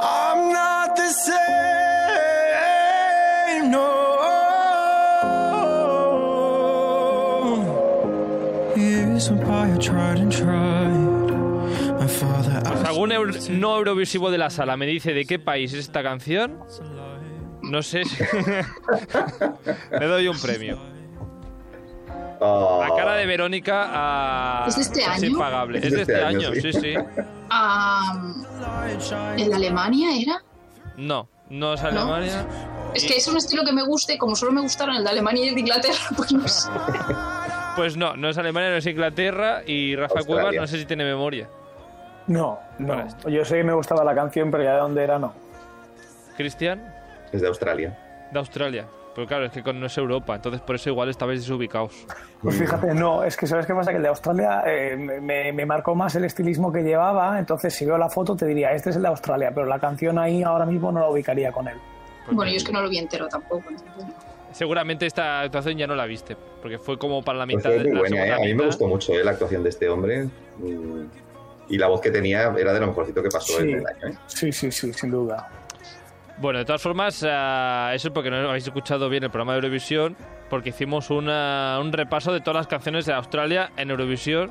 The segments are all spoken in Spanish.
I'm not the same, no. Years went by, I tried and tried. My father asked algún euro- no eurovisivo de la sala me dice de qué país es esta canción. No sé si... Le doy un premio. Ah, La cara de Verónica a... ¿Es este es año? impagable. Es de este año, sí, sí. Ah, ¿El de Alemania era? No, no es Alemania. Es que es un estilo que me guste, como solo me gustaron el de Alemania y el de Inglaterra, pues no sé. Pues no, no es Alemania, no es Inglaterra y Rafa Australia. Cuevas no sé si tiene memoria. No, no. Yo sé que me gustaba la canción, pero ya de dónde era, no. Cristian, Es de Australia. de Australia. Pero claro, es que no es Europa, entonces por eso igual estabais desubicados. Pues fíjate, no, es que ¿sabes qué pasa? Que el de Australia eh, me, me marcó más el estilismo que llevaba, entonces si veo la foto te diría, este es el de Australia, pero la canción ahí ahora mismo no la ubicaría con él. Bueno, yo es que no lo vi entero tampoco. entonces. Seguramente esta actuación ya no la viste, porque fue como para la Pues mitad fue de muy la buena, ¿eh? A mí me gustó mucho ¿eh? la actuación de este hombre. Mm, Y la voz que tenía era de lo mejorcito que pasó Sí. en el año. ¿eh? Sí, sí, sí, sin duda. Bueno, de todas formas, ah, eso es porque no habéis escuchado bien el programa de Eurovisión, porque hicimos una- un repaso de todas las canciones de Australia en Eurovisión.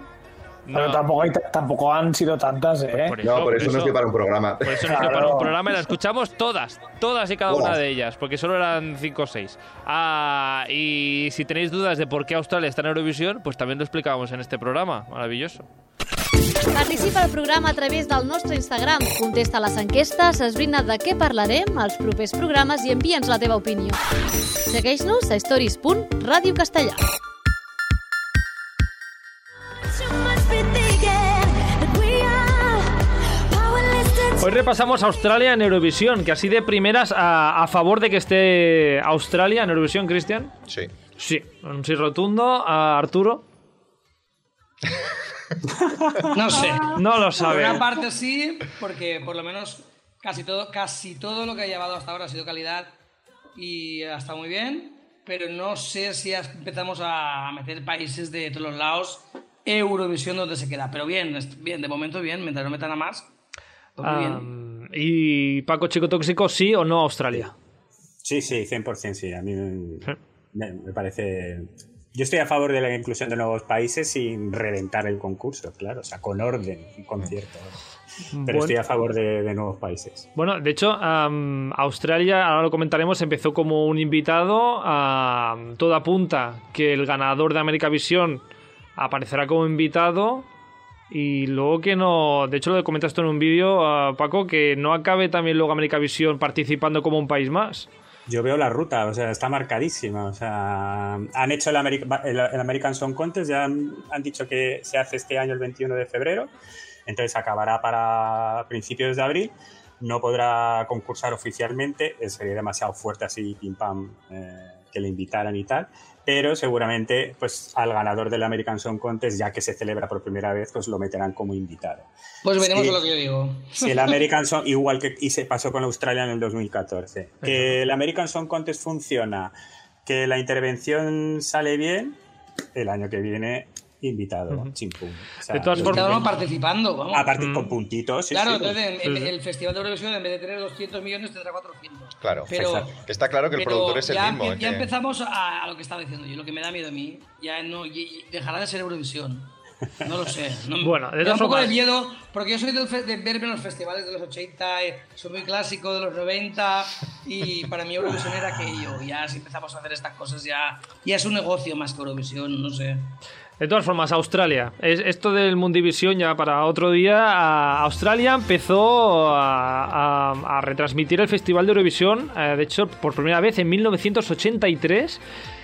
Pero No, tampoco, hay- tampoco han sido tantas, ¿eh? por eso, No, por eso no estoy para un programa. Por eso dio Claro. para un programa y la escuchamos todas, todas y cada Todas. una de ellas, porque solo eran 5 o 6. Ah, y si tenéis dudas de por qué Australia está en Eurovisión, pues también lo explicábamos en este programa. Maravilloso. Participa al programa a través del nostre Instagram. Contesta les enquestes, esbrina de què parlarem als propers programes i envia'ns la teva opinió. Segueix-nos a stories.radiocastellà. Hoy repasamos Australia en Eurovisión, que así de primeras a, a favor de que esté Australia en Eurovisión, Cristian. Sí. Sí, un sí rotundo. A Arturo. No sé. No lo Por sabe. una parte sí, porque por lo menos casi todo, casi todo lo que ha llevado hasta ahora ha sido calidad y ha estado muy bien, pero no sé si empezamos a meter países de todos los lados Eurovisión donde se queda. Pero bien, bien, de momento bien, mientras no metan a más. pues muy bien. Am, y Paco Chico Tóxico, sí o no Australia. Sí, sí, 100% sí. A mí me parece... Yo estoy a favor de la inclusión de nuevos países sin reventar el concurso, claro. O sea, con orden, un concierto. Pero Bueno. estoy a favor de, de nuevos países. Bueno, de hecho, am, Australia, ahora lo comentaremos, empezó como un invitado. am, todo apunta que el ganador de América Visión aparecerá como invitado. Y luego que no. De hecho, lo comentaste en un vídeo, ah, Paco, que no acabe también luego América Visión participando como un país más. Yo veo la ruta, o sea, está marcadísima. O sea, han hecho el, Ameri- el- American Song Contest, ya han, han dicho que se hace este año el 21 de febrero, entonces acabará para principios de abril. No podrá concursar oficialmente, eh, sería demasiado fuerte así, pim pam, eh, que le invitaran y tal. Pero seguramente, pues al ganador del American Song Contest, ya que se celebra por primera vez, pues lo meterán como invitado. Pues veremos sí. lo que yo digo. Si el American Song, igual que y se pasó con Australia en el 2014, que el American Song Contest funciona, que la intervención sale bien, el año que viene invitado, chimpum. O sea, De todas formas- participando, vamos. Aparte con puntitos, sí, claro, sí. entonces en- en el Festival de Eurovisión, en vez de tener 200 millones, tendrá 400. Claro. Pero. Está claro que el productor es el ya, mismo. ya que- empezamos a, a lo que estaba diciendo yo. Lo que me da miedo a mí, ya no y- y dejará de ser Eurovisión. No lo sé. No, Bueno, de me da un de miedo, porque yo soy del de verme en los festivales de los 80, eh, soy muy clásico de los 90, y para mí Eurovisión era aquello. Ya si empezamos a hacer estas cosas, ya, ya es un negocio más que Eurovisión, no sé. De todas formas, Australia. Es, esto del Mundivisión ya para otro día. Australia empezó a retransmitir el Festival de Eurovisión, eh, de hecho, por primera vez en 1983.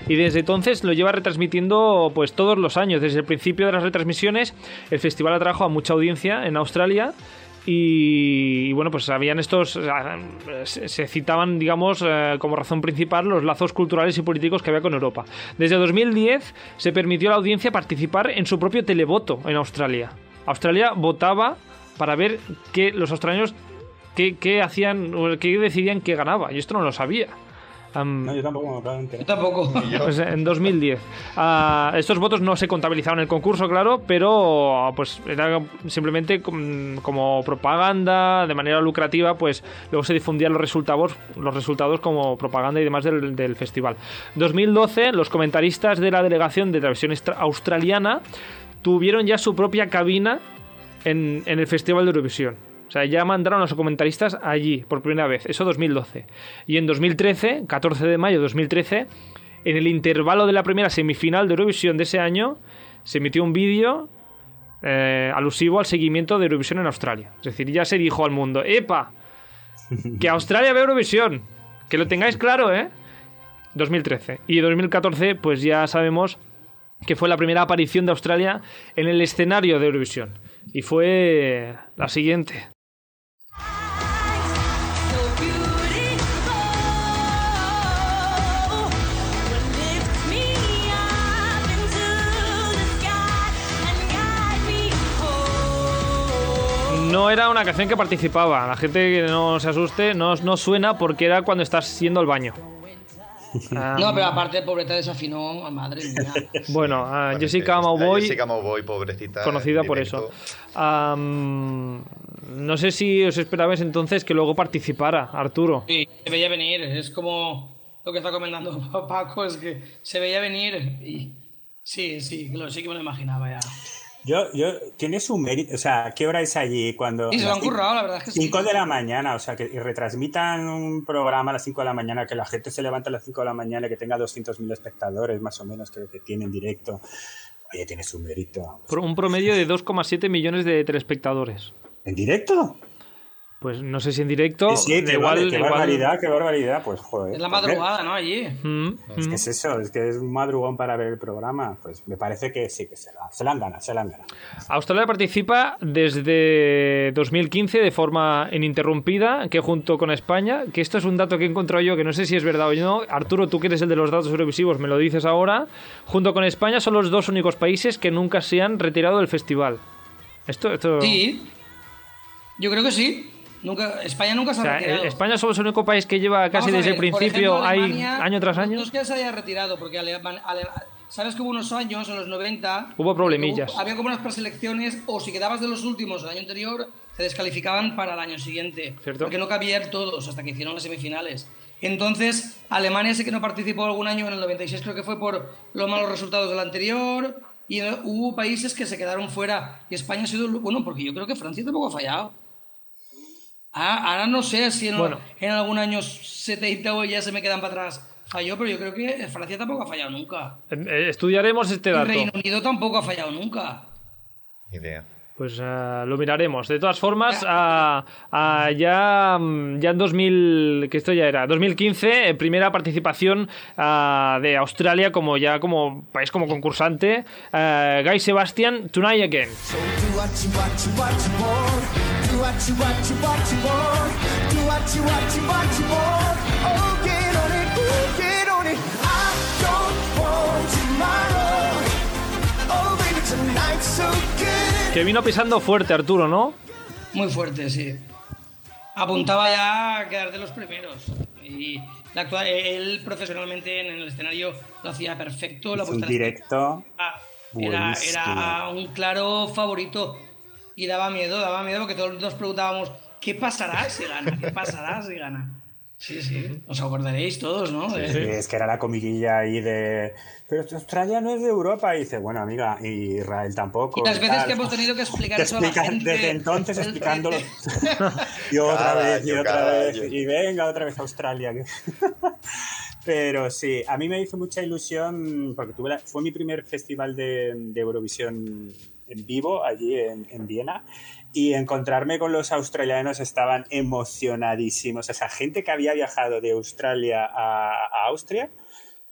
Y desde entonces lo lleva retransmitiendo pues todos los años. Desde el principio de las retransmisiones, el festival atrajo a mucha audiencia en Australia. Y, bueno, pues habían estos. Se, citaban, digamos, eh, como razón principal los lazos culturales y políticos que había con Europa. Desde 2010 se permitió a la audiencia participar en su propio televoto en Australia. Australia votaba para ver qué los australianos qué, qué hacían, qué decidían que ganaba. Y esto no lo sabía. No, yo tampoco me acabo de enterar. Yo tampoco. Pues en 2010. Ah, estos votos no se contabilizaban en el concurso, claro, pero pues era simplemente com- como propaganda, de manera lucrativa, pues luego se difundían los resultados, los resultados como propaganda y demás del, del festival. 2012, los comentaristas de la delegación de extra- australiana tuvieron ya su propia cabina en, en el Festival de Eurovisión. O sea, ya mandaron a los comentaristas allí por primera vez. Eso 2012. Y en 2013, 14 de mayo de 2013, en el intervalo de la primera semifinal de Eurovisión de ese año, se emitió un vídeo eh, alusivo al seguimiento de Eurovisión en Australia. Es decir, ya se dijo al mundo, ¡epa! Que Australia ve Eurovisión. Que lo tengáis claro, ¿eh? 2013. Y 2014, pues ya sabemos que fue la primera aparición de Australia en el escenario de Eurovisión. Y fue la siguiente. No era una canción que participaba. La gente que no se asuste, no, no suena porque era cuando estás yendo al baño. No, pero aparte, pobreta desafinó, madre mía. Bueno, Bueno, Jessica Mauboy, Jessica Mauboy, pobrecita. conocida en por eso. No sé si os esperabais entonces que luego participara Arturo. Sí, se veía venir. Es como lo que está comentando Paco, es que se veía venir y... Sí, sí, lo- sí que me lo imaginaba ya. Yo, yo, tiene su mérito, o sea, ¿qué hora es allí cuando... Y se lo han currado, la verdad es que sí. 5 de la mañana, o sea, que y retransmitan un programa a las 5 de la mañana, que la gente se levanta a las 5 de la mañana, que tenga 200.000 espectadores más o menos, que, que tiene en directo. Oye, tiene su mérito. Por un promedio de 2,7 millones de telespectadores. ¿En directo? Pues no sé si en directo. Sí, sí, qué, igual, vale, qué igual- barbaridad, qué barbaridad. Pues joder. Es la madrugada, ¿no? Allí. Mm, Es mm. que es eso, es que es un madrugón para ver el programa. Pues me parece que sí, que se la, se la han ganado, se la han ganado. Australia participa desde 2015 de forma ininterrumpida, que junto con España, que esto es un dato que he encontrado yo, que no sé si es verdad o no, Arturo, tú que eres el de los datos eurovisivos, me lo dices ahora, junto con España son los dos únicos países que nunca se han retirado del festival. Esto, esto... Sí. Yo creo que sí. Nunca, España nunca se O ha sea, retirado. España solo es el único país que lleva casi a desde el ver, principio, ejemplo, hay Alemania, año tras año. No es que se haya retirado, porque Aleman- Ale- sabes que hubo unos años, en los 90... Hubo problemillas. hubo- había como unas preselecciones, o si quedabas de los últimos del año anterior, te descalificaban para el año siguiente. Cierto. Porque no cabían todos hasta que hicieron las semifinales. Entonces, Alemania sí que no participó algún año, en el 96 creo que fue por los malos resultados del anterior, y hubo países que se quedaron fuera, y España ha sido... el- Bueno, porque yo creo que Francia tampoco ha fallado. Ah, ahora no sé si en, Bueno. en algún año 70 o ya se me quedan para atrás falló, pero yo creo que Francia tampoco ha fallado nunca. Eh, Estudiaremos este dato. Reino Unido tampoco ha fallado nunca. Ni idea. Pues eh, lo miraremos. De todas formas, ah, ah, ya, mm, ya en 2000, que esto ya era, 2015, eh, primera participación ah, de Australia como ya como país como concursante. eh, Guy Sebastian, Tonight Again. Do what you what you what you want. Do what you what you what you want. Do what you what you what you want. Oh, get on it, ooh, get on it. I don't want tomorrow. Oh, baby, tonight's so good. Que vino pisando fuerte Arturo, ¿no? Muy fuerte, sí. Apuntaba ya a quedar de los primeros. Y la él profesionalmente en el escenario lo hacía perfecto. La un directo. era, buenísimo. era un claro favorito. Y daba miedo, daba miedo porque todos nos preguntábamos, ¿qué pasará si gana? ¿Qué pasará si gana? Sí, sí, os acordaréis todos, ¿no? Sí, es que era la comiguilla ahí de. Pero Australia no es de Europa. Y dice, bueno, amiga, y Israel tampoco. Y las veces tal. que hemos tenido que explicar Te eso a la gente. desde entonces explicándolo. y otra Cada vez, y año, otra vez. año. Y venga, otra vez a Australia. Pero sí, a mí me hizo mucha ilusión porque tuve la- fue mi primer festival de, de Eurovisión en vivo allí en, en Viena y encontrarme con los australianos estaban emocionadísimos. Esa gente que había viajado de Australia a, a Austria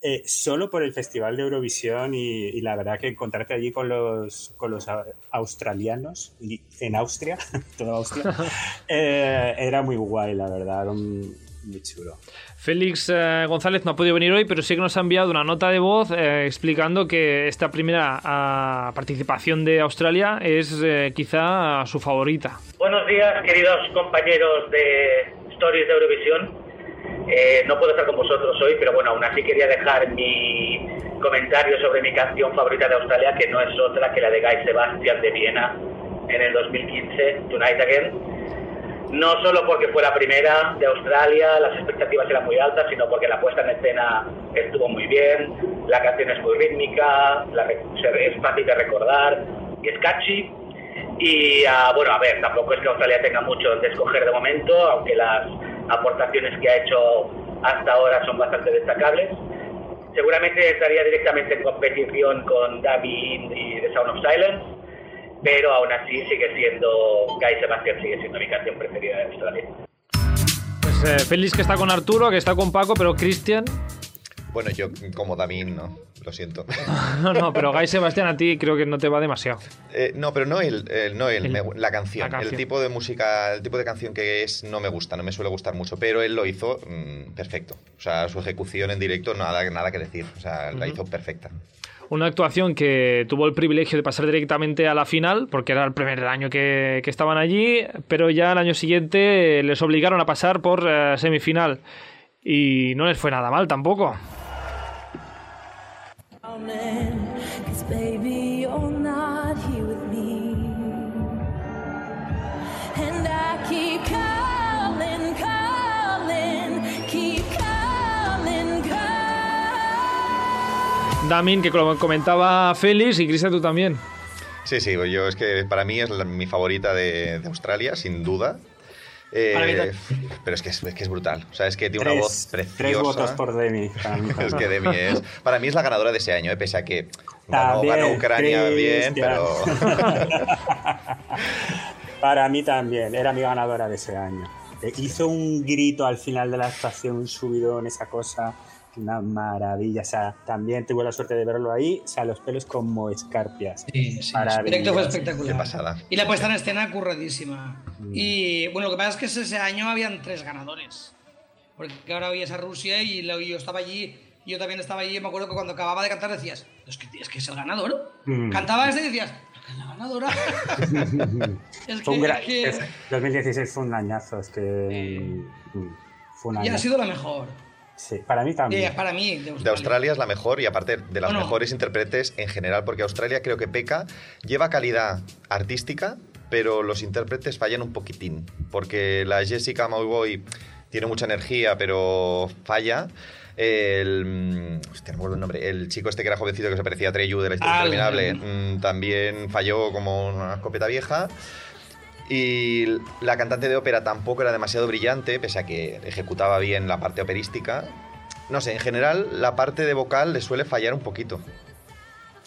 eh, solo por el Festival de Eurovisión y, y la verdad que encontrarte allí con los, con los australianos y en Austria, toda Austria, eh, era muy guay, la verdad, un- muy chulo. Félix eh, González no ha podido venir hoy, pero sí que nos ha enviado una nota de voz eh, explicando que esta primera ah, participación de Australia es eh, quizá su favorita. Buenos días, queridos compañeros de Stories de Eurovisión. Eh, no puedo estar con vosotros hoy, pero bueno, aún así quería dejar mi comentario sobre mi canción favorita de Australia, que no es otra que la de Guy Sebastian de Viena en el 2015, Tonight Again. No solo porque fue la primera de Australia, las expectativas eran muy altas, sino porque la puesta en escena estuvo muy bien, la canción es muy rítmica, la es fácil de recordar y es catchy. Y ah, bueno, a ver, tampoco es que Australia tenga mucho donde escoger de momento, aunque las aportaciones que ha hecho hasta ahora son bastante destacables. Seguramente estaría directamente en competición con David y The Sound of Silence, pero aún así sigue siendo, Guy Sebastian sigue siendo mi canción preferida de Australia. Pues eh, Félix que está con Arturo, que está con Paco, pero Cristian. Bueno, yo como Damín, no, lo siento. No, no, pero Guy Sebastián a ti creo que no te va demasiado. Eh, no, pero no el, el- no el, El- me- la, canción. la canción. El tipo de música, el tipo de canción que es no me gusta, no me suele gustar mucho, pero él lo hizo mm, perfecto. O sea, su ejecución en directo nada, nada que decir. O sea, la Ujú. hizo perfecta. Una actuación que tuvo el privilegio de pasar directamente a la final, porque era el primer año que, estaban allí, pero ya el año siguiente les obligaron a pasar por eh, semifinal. Y no les fue nada mal tampoco. Damin, que como comentaba Félix, y Cristian tú también. Sí, sí, yo es que para mí es la- mi favorita de, de Australia, sin duda. Eh, pero es que es, es que es brutal. O sea, es que tiene una voz preciosa. tres votos por Demi. es que Demi es. Para mí es la ganadora de ese año, eh, pese a que ganó, También, ganó Ucrania bien, Cristian. pero. Para mí también, era mi ganadora de ese año. Eh, Hizo un grito al final de la actuación, un subidón, esa cosa, una maravilla. O sea, también tuve la suerte de verlo ahí, o sea, los pelos como escarpias. Sí, sí, directo fue espectacular. Qué pasada. Y la puesta en escena curradísima. Mm. Y bueno, lo que pasa es que ese año habían tres ganadores. Porque ahora veías a Rusia y yo estaba allí, yo también estaba allí. y Me acuerdo que cuando acababa de cantar decías, es que, es que es el ganador. Mm. Cantaba este y decías, "Es que es la ganadora. es Fue un que, gran- es que- es- 2016 fue un añazo, es que mm, fue un y año. ha sido la mejor. Sí, para mí también. es para mí, de De Australia. Australia es la mejor y aparte de las Bueno. mejores intérpretes en general, porque Australia creo que peca, lleva calidad artística, pero los intérpretes fallan un poquitín, porque la Jessica Mauboy tiene mucha energía, pero falla. El, mm, hostia, no me acuerdo el nombre. El chico este que era jovencito que se parecía a Treyu de la historia Ah, interminable mm, también falló como una escopeta vieja. Y la cantante de ópera tampoco era demasiado brillante, pese a que ejecutaba bien la parte operística. No sé, en general la parte de vocal le suele fallar un poquito.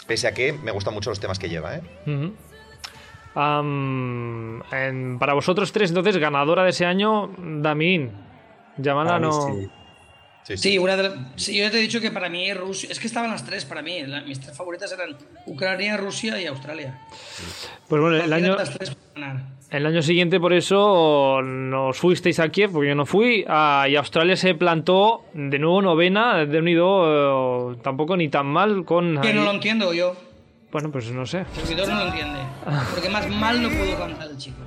Pese a que me gustan mucho los temas que lleva, ¿eh? En- para vosotros tres, entonces, ganadora de ese año, Para mí no. sí. Sí, Sí, una de la- sí, yo te he dicho que para mí Rusia. Es que estaban las tres para mí. la- mis tres favoritas eran Ucrania, Rusia y Australia. Pues bueno, el año, el año siguiente, por eso, nos fuisteis a Kiev, porque yo no fui, ah, y Australia se plantó de nuevo novena, de unido eh, tampoco ni tan mal con. Que no lo entiendo yo. Bueno, pues no sé. El servidor no lo entiende. Porque más mal no puedo cantar el chico.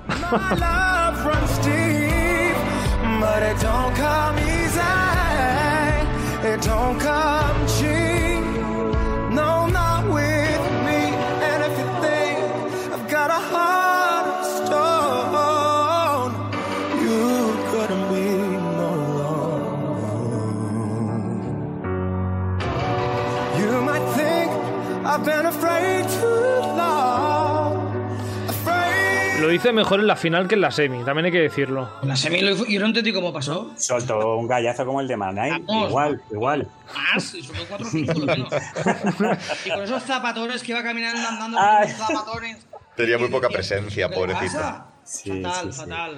It don't come easy. It don't come cheap. Hice mejor en la final que en la semi, también hay que decirlo. La semi lo hizo- yo no entendí cómo pasó. Soltó un gallazo como el de. Vamos. Igual, igual. Más, y solo cuatro o cinco lo menos. Y con esos zapatones que iba caminando andando con esos zapatones. Tenía muy poca presencia, ¿qué le pobrecita. Sí, fatal, sí, sí. fatal.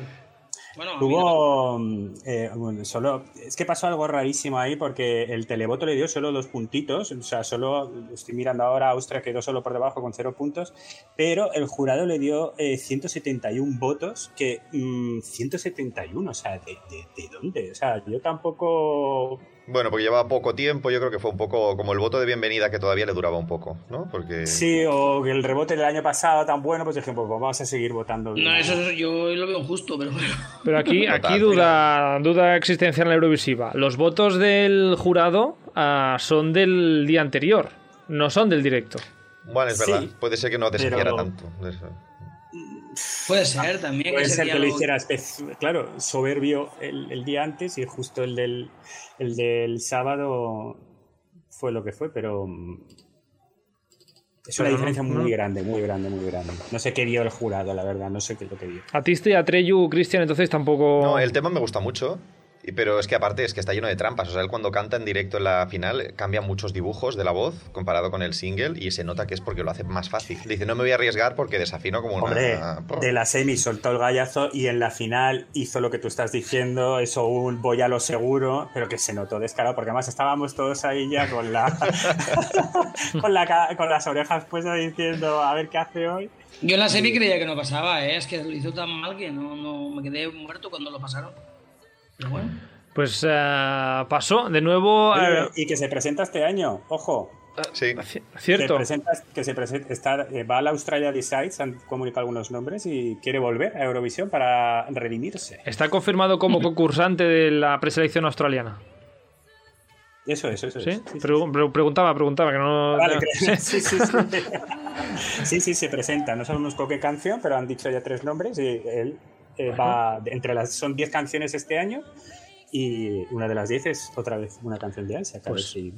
Bueno, Tuvo. mm, eh, bueno, solo. Es que pasó algo rarísimo ahí porque el televoto le dio solo dos puntitos. O sea, solo. Estoy mirando ahora, Austria quedó solo por debajo con cero puntos. Pero el jurado le dio eh, 171 votos. Que. mm, 171, o sea, ¿de, de, de dónde? O sea, yo tampoco. Bueno, porque llevaba poco tiempo, yo creo que fue un poco como el voto de bienvenida que todavía le duraba un poco, ¿no? Porque... Sí, o que el rebote del año pasado tan bueno, pues dijimos, pues vamos a seguir votando. No, eso es- yo lo veo justo, pero bueno. Pero aquí, aquí duda, duda existencial en la Eurovisiva. Los votos del jurado ah, son del día anterior, no son del directo. Bueno, es Sí, verdad, puede ser que no desafiara pero- tanto. de eso. Puede ser también. Puede ser que lo hiciera, claro, soberbio el, el día antes y justo el del, el del sábado fue lo que fue, pero mm, es una diferencia no. muy grande, muy grande, muy grande. No sé qué vio el jurado, la verdad, no sé qué es lo que vio. A Tiste y a Treyu, Cristian, entonces tampoco... No, el tema me gusta mucho, pero es que aparte es que está lleno de trampas. O sea, él cuando canta en directo en la final cambia muchos dibujos de la voz comparado con el single y se nota que es porque lo hace más fácil. Dice, no me voy a arriesgar porque desafino como una... Hombre, de la semi soltó el gallazo y en la final hizo lo que tú estás diciendo, eso un voy a lo seguro, pero que se notó descarado, porque además estábamos todos ahí ya con la con, la con las orejas puestas diciendo a ver qué hace hoy. Yo en la serie creía que no pasaba, ¿eh? es que lo hizo tan mal que no, no me quedé muerto cuando lo pasaron. Pero bueno. Pues ah, pasó, de nuevo... Eh, y que se presenta este año, ojo. Sí. ci- Se cierto. presenta, que se presenta, está, eh, va a la Australia Decides, han comunicado algunos nombres y quiere volver a Eurovisión para redimirse. Está confirmado como concursante de la preselección australiana. Eso, eso, eso. ¿Sí? es. Sí, sí, Pregu- pre- preguntaba, preguntaba, que no... Vale, que- sí, sí, sí. Sí, sí, se presenta. No sabemos con qué canción, pero han dicho ya tres nombres y él eh, va entre las son 10 canciones este año y una de las 10 es otra vez una canción de Isaac. A ver Pues, si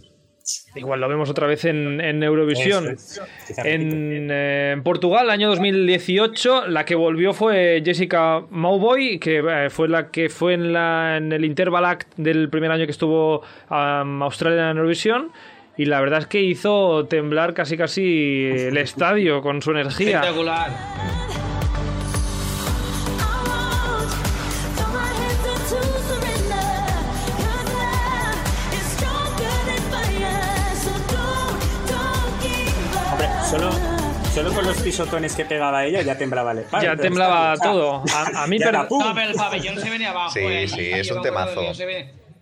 Igual lo vemos otra vez en, en Eurovisión. Es. En, eh, en Portugal, año 2018, la que volvió fue Jessica Mauboy, que eh, fue la que fue en, la, en el Interval Act del primer año que estuvo um, Australia en Eurovisión. Y la verdad es que hizo temblar casi casi el estadio con su energía. Espectacular. Con los pisotones que pegaba ella ya temblaba el estadio. Ya temblaba todo. A, a mí, Ya per- era pum. No, pero el pabellón se venía abajo. Sí, eh, sí, y es un temazo.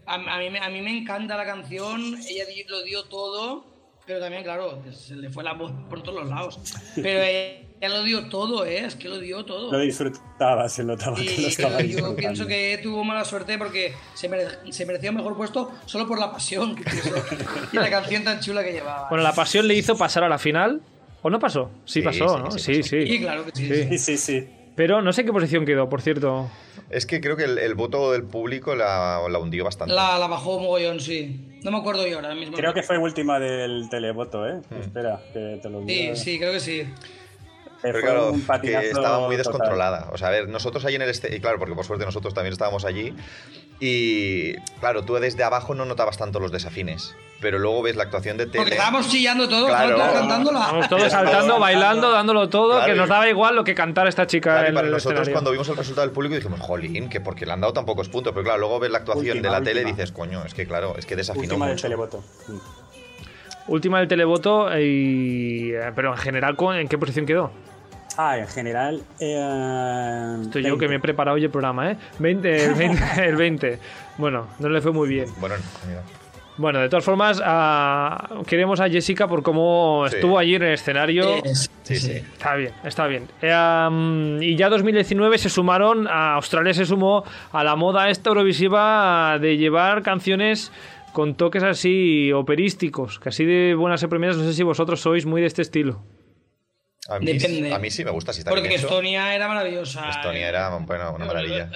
A, a mí, me- a mí me encanta la canción, ella lo dio todo, pero también, claro, se le fue la voz por todos los lados. Pero ella, lo dio todo, ¿eh? Es que lo dio todo. Lo disfrutaba, se notaba que lo Y estaba yo disfrutando. pienso que tuvo mala suerte porque se, mere- se merecía un mejor puesto solo por la pasión que puso y la canción tan chula que llevaba. Bueno, la pasión le hizo pasar a la final. ¿O no pasó? Sí, Sí, pasó, sí, ¿no? sí Sí, sí. Sí, claro que sí. Sí. Sí, sí, sí. Pero no sé qué posición quedó, por cierto. Es que creo que el, el voto del público la, la hundió bastante. La, la bajó mogollón, sí. No me acuerdo yo ahora mismo. Creo que fue última del televoto, ¿eh? Espera, que te lo Sí, digo. sí, creo que sí. Pero claro, que estaba muy total. descontrolada. O sea, a ver, nosotros ahí en el este, y claro, porque por suerte nosotros también estábamos allí. Y claro, tú desde abajo no notabas tanto los desafines. Pero luego ves la actuación de tele. Porque estábamos chillando todos, Claro. todos cantándola. Estábamos todos saltando, bailando, dándolo todo, Claro, que nos y- daba igual lo que cantara esta chica Claro, y en para el nosotros escenario. cuando vimos el resultado del público dijimos, jolín, que porque le han dado tan pocos puntos. Pero claro, luego ves la actuación Última, de la tele y última. dices, coño, es que claro, es que desafinó Última del mucho. televoto. Última del televoto, y... eh, pero en general, ¿con- ¿en qué posición quedó? Ah, en general. Eh, Estoy yo 20. que me he preparado hoy el programa, ¿eh? 20, el, 20, el 20. Bueno, no le fue muy bien. Bueno, mira. Bueno, de todas formas, ah, queremos a Jessica por cómo Sí. estuvo allí en el escenario. Sí, sí. Está bien, está bien. Eh, y ya 2019 se sumaron, a Australia se sumó a la moda esta eurovisiva de llevar canciones con toques así operísticos, que así de buenas y primeras, no sé si vosotros sois muy de este estilo. A mí, Depende. a mí sí me gusta, si está Porque bien hecho. Estonia era maravillosa. Estonia era bueno, una maravilla.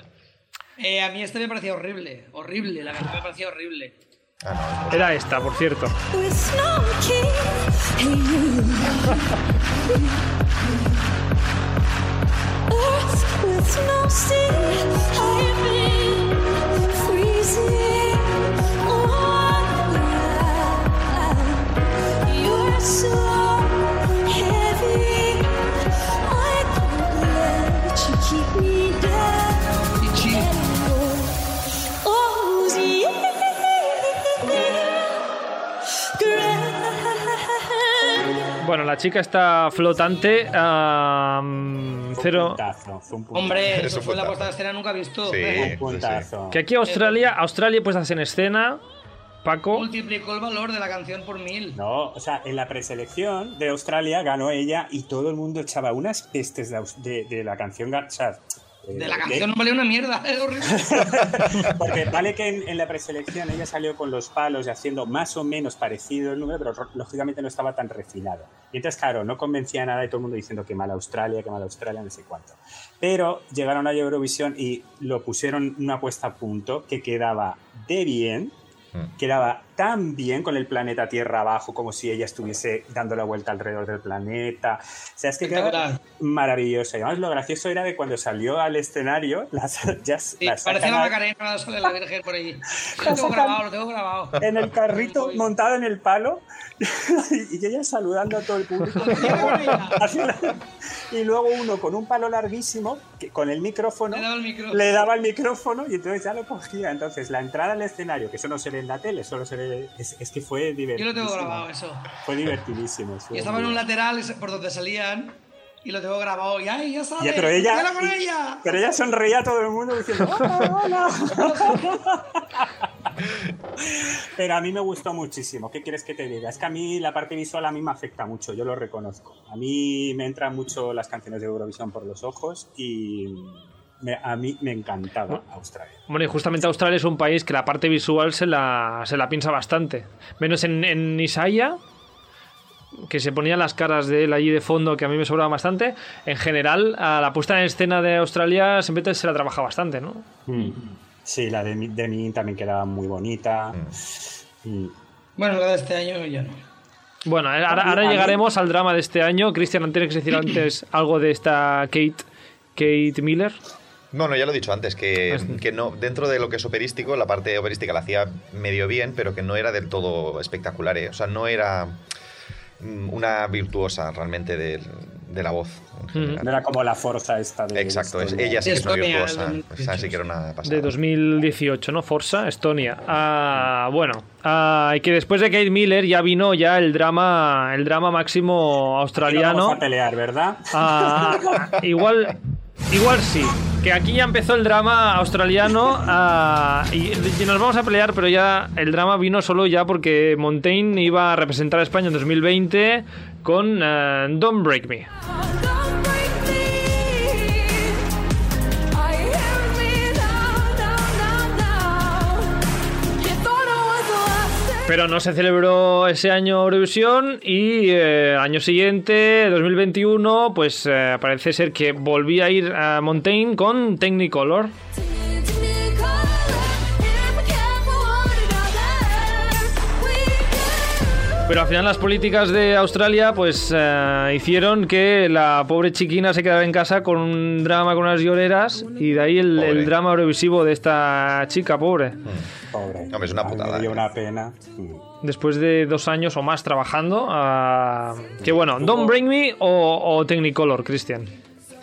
Eh, a mí este me parecía horrible, horrible, la verdad me parecía horrible. Ah, no, Era esta, por cierto. Bueno, la chica está flotante. cero. puntazo, fue un puntazo. Hombre, Eso eso fue fue la puesta de escena nunca visto. Sí. Un puntazo. Que aquí Australia, Australia pues hacen escena. Paco. Multiplicó el valor de la canción por mil. No, o sea, en la preselección de Australia ganó ella y todo el mundo echaba unas pestes de, de- de la canción. O sea, eh, De la de- canción no valía una mierda, horrible. Porque vale que en, en la preselección ella salió con los palos y haciendo más o menos parecido el número, pero ro- lógicamente no estaba tan refinado. Entonces, claro, no convencía a nada y todo el mundo diciendo que mal Australia, que mal Australia, no sé cuánto. Pero llegaron a Eurovisión y lo pusieron una puesta a punto que quedaba de bien, quedaba tan bien con el planeta Tierra abajo como si ella estuviese dando la vuelta alrededor del planeta. O sea, es que quedaba maravilloso. Y además lo gracioso era de cuando salió al escenario, las, ya, Sí, las parecía sacan la Macarena sale la Virgen por ahí. Lo tengo grabado, lo tengo grabado. en el carrito montado en el palo y ella saludando a todo el público. Y luego uno con un palo larguísimo, que con el micrófono, Le daba el micrófono. le daba el micrófono y entonces ya lo cogía. Entonces la entrada al escenario, que eso no se ve en la tele, solo se ve... Es, es que fue Yo divertidísimo. lo tengo grabado, eso. Fue divertidísimo. Y estaba en un lateral por donde salían y lo tengo grabado. Y ¡ay, ya sabes! Ya, pero ella, ¡Quédala con ella! pero ella sonreía a todo el mundo diciendo "Hola, hola". Pero a mí me gustó muchísimo. ¿Qué quieres que te diga? Es que a mí la parte visual a mí me afecta mucho, yo lo reconozco. A mí me entran mucho las canciones de Eurovisión por los ojos y me- a mí me encantaba Australia. Bueno, y justamente Australia es un país que la parte visual se la, se la piensa bastante. Menos en, en Isaiah, que se ponían las caras de él allí de fondo, que a mí me sobraba bastante. En general, a la puesta en escena de Australia siempre se la trabaja bastante, ¿no? Sí, la de, Mi- de mí también quedaba muy bonita. Mm. Bueno, la de este año ya no. Bueno, ahora, llegaremos al drama de este año. Cristian, tienes que decir antes algo de esta Kate, Kate Miller. No, no, ya lo he dicho antes, que, que no, dentro de lo que es operístico, la parte operística la hacía medio bien, pero que no era del todo espectacular, ¿eh? O sea, no era mm, una virtuosa realmente de, de la voz. en general. No era como la fuerza esta de Exacto, es, Estonia. ella sí que es una virtuosa. Esa sí que era una pasada. De 2018, ¿no? Forza, Estonia. Ah, bueno, ah, y que después de Kate Miller ya vino ya el drama, el drama máximo no australiano. vamos a pelear, ¿verdad? Ah, igual, igual sí. Que aquí ya empezó el drama australiano ah, y, nos vamos a pelear, pero ya el drama vino solo ya porque Montaigne iba a representar a España en 2020 con ah, Don't Break Me. Pero no se celebró ese año Eurovisión y eh, año siguiente, 2021, pues eh, parece ser que volví a ir a Montaigne con Technicolor. Pero al final las políticas de Australia pues eh, hicieron que la pobre chiquina se quedara en casa con un drama con unas lloreras y de ahí el, el drama eurovisivo de esta chica pobre. Pobre. Hombre, es una putada. Me dio ¿eh? una pena. Mm. Después de dos años o más trabajando, ah, que bueno, Don't Bring Me o, o Technicolor, Cristian.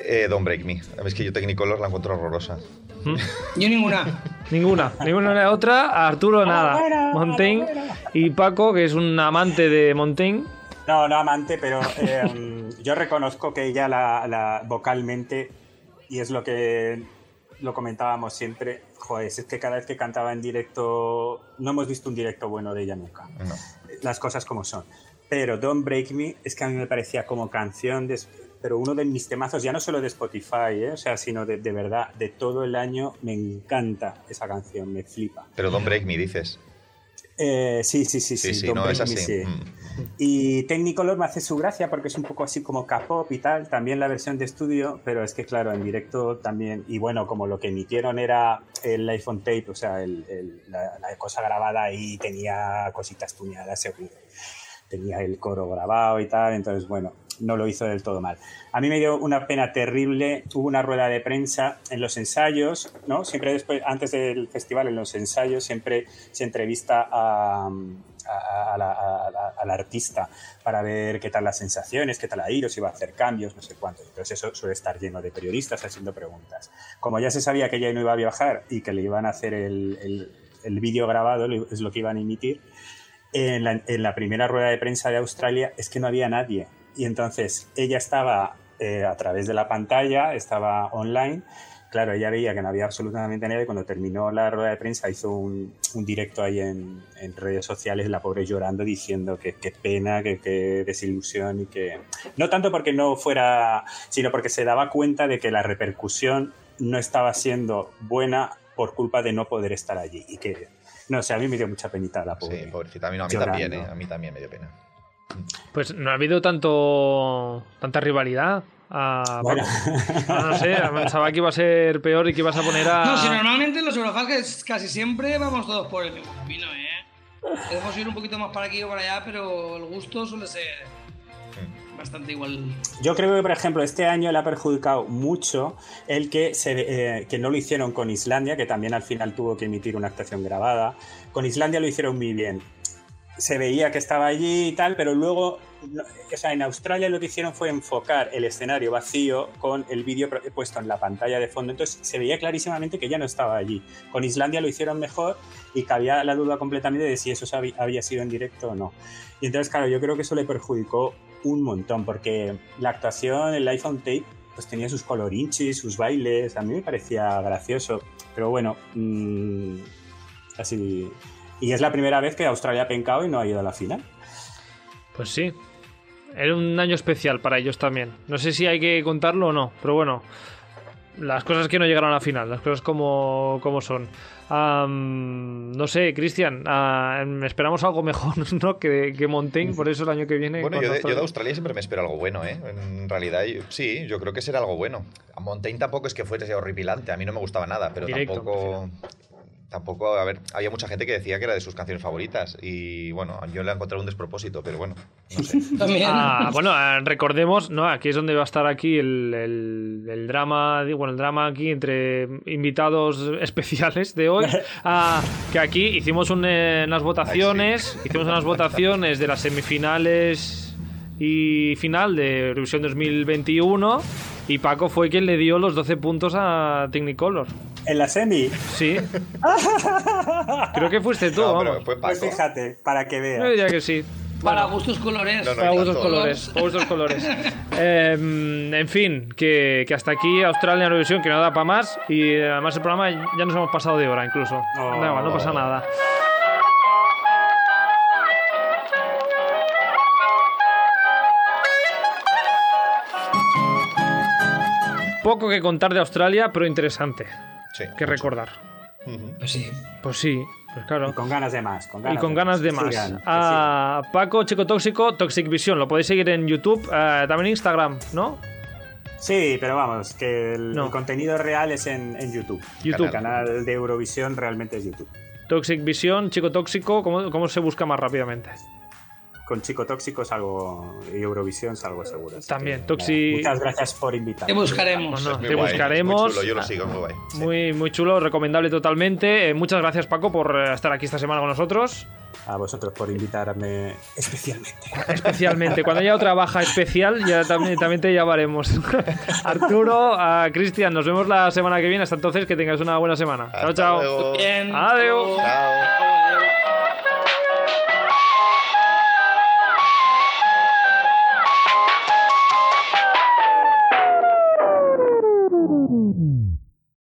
Eh, Don't Break Me. Es que yo Technicolor la encuentro horrorosa. Yo ninguna. Ninguna, ninguna ni la otra. Arturo nada. Montaigne y Paco, que es un amante de Montaigne. No, no amante, pero eh, yo reconozco que ella la, la- vocalmente, y es lo que lo comentábamos siempre, joder, es que cada vez que cantaba en directo, no hemos visto un directo bueno de ella nunca. No. Las cosas como son. Pero Don't Break Me es que a mí me parecía como canción, de- pero uno de mis temazos, ya no solo de Spotify, ¿eh? o sea, sino de, de verdad, de todo el año, me encanta esa canción, me flipa. Pero Don't Break Me, dices. Eh, sí, sí, sí, sí. Sí, sí, Don't no, Break es Me, así. sí. Mm. Y Technicolor me hace su gracia porque es un poco así como K-pop y tal, también la versión de estudio, pero es que claro, en directo también, y bueno, como lo que emitieron era el iPhone tape, o sea, el- el- la, la cosa grabada ahí tenía cositas tuneadas seguro, tenía el coro grabado y tal, entonces bueno, no lo hizo del todo mal. A mí me dio una pena terrible, hubo una rueda de prensa en los ensayos, ¿no? Siempre después, antes del festival, en los ensayos, siempre se entrevista a, la- artista para ver qué tal las sensaciones, qué tal ha ido, si va a hacer cambios, no sé cuánto. Entonces eso suele estar lleno de periodistas haciendo preguntas. Como ya se sabía que ella no iba a viajar y que le iban a hacer el, el- el vídeo grabado, es lo que iban a emitir, en la primera rueda de prensa de Australia es que no había nadie. Y entonces ella estaba eh, a través de la pantalla, estaba online claro, ella veía que no había absolutamente nadie. Cuando terminó la rueda de prensa, hizo un, un directo ahí en, en redes sociales, la pobre llorando, diciendo que qué pena, que qué desilusión y que. No tanto porque no fuera, sino porque se daba cuenta de que la repercusión no estaba siendo buena por culpa de no poder estar allí. Y que, no sé, a mí me dio mucha penita la pobre. Sí, pobrecita. A mí, no, a mí Llorando. también, ¿eh? A mí también me dio pena. Pues no ha habido tanto tanta rivalidad. Ah, Bueno. No, no sé, pensaba que iba a ser peor y que ibas a poner a. No, si normalmente en los Eurofans casi siempre vamos todos por el mismo camino, ¿eh? Podemos ir un poquito más para aquí o para allá, pero el gusto suele ser bastante igual. Yo creo que, por ejemplo, este año le ha perjudicado mucho el que, se, eh, que no lo hicieron con Islandia, que también al final tuvo que emitir una actuación grabada. Con Islandia lo hicieron muy bien. Se veía que estaba allí y tal, pero luego, o sea, en Australia lo que hicieron fue enfocar el escenario vacío con el vídeo puesto en la pantalla de fondo. Entonces se veía clarísimamente que ya no estaba allí. Con Islandia lo hicieron mejor y cabía la duda completamente de si eso había- sido en directo o no. Y entonces, claro, yo creo que eso le perjudicó un montón, porque la actuación, el iPhone Tape, pues tenía sus colorinchis, sus bailes, a mí me parecía gracioso, pero bueno, mm, así... Y es la primera vez que Australia ha pencado y no ha ido a la final. Pues sí. Era un año especial para ellos también. No sé si hay que contarlo o no, pero bueno. Las cosas que no llegaron a la final, las cosas como, como son. No sé, Cristian, ah, esperamos algo mejor ¿no? que, que Montaigne, por eso el año que viene. Bueno, yo de, yo de Australia- Australia siempre me espero algo bueno, ¿eh? En realidad, yo- sí, yo creo que será algo bueno. A Montaigne tampoco es que fuese horripilante, a mí no me gustaba nada, pero Directo, tampoco... Tampoco, a ver, había mucha gente que decía que era de sus canciones favoritas y bueno, yo le he encontrado un despropósito, pero bueno, no sé. También. Ah, bueno, eh, recordemos, ¿no? Aquí es donde va a estar aquí el, el- el drama, digo, bueno, el drama aquí entre invitados especiales de hoy. Ah, que aquí hicimos un, eh, unas votaciones, hicimos unas votaciones de las semifinales y final de Eurovisión 2021 y Paco fue quien le dio los 12 puntos a Technicolor. En la semi, Sí. Creo que fuiste tú, No, vamos. fue pues Paco. fíjate, para que Yo veas. diría que sí. Para gustos colores. No, no, Para gustos colores, para gustos colores. Eh, en fin, que, que hasta aquí Australia Eurovisión, que no da para más. Y eh, además el programa ya nos hemos pasado de hora incluso. Oh. No pasa nada. Poco que contar de Australia, pero interesante Sí, que mucho. recordar. Pues sí. Pues sí, pues claro. Y con ganas de más. Con ganas y con ganas de más. A Paco Chico Tóxico, Toxic Vision, lo podéis seguir en YouTube, eh, también en Instagram, ¿no? Sí, pero vamos, que el, No. el contenido real es en, en YouTube. YouTube. El canal de Eurovisión realmente es YouTube. Toxic Vision, Chico Tóxico, ¿cómo, cómo se busca más rápidamente? Con Chico Tóxico salgo y Eurovisión salgo seguro. También, que, Toxi- nada, Muchas gracias por invitarme. Te buscaremos. Muy te guay, buscaremos. Muy chulo, yo lo sigo, muy guay. Sí. Muy, muy chulo, recomendable totalmente. Eh, muchas gracias, Paco, por eh, estar aquí esta semana con nosotros. A vosotros por invitarme especialmente. Especialmente. Cuando haya otra baja especial, ya también, también te llamaremos. Arturo, a Cristian, nos vemos la semana que viene. Hasta entonces, que tengas una buena semana. Chao, Hasta chao. Bien. Adiós. Chao.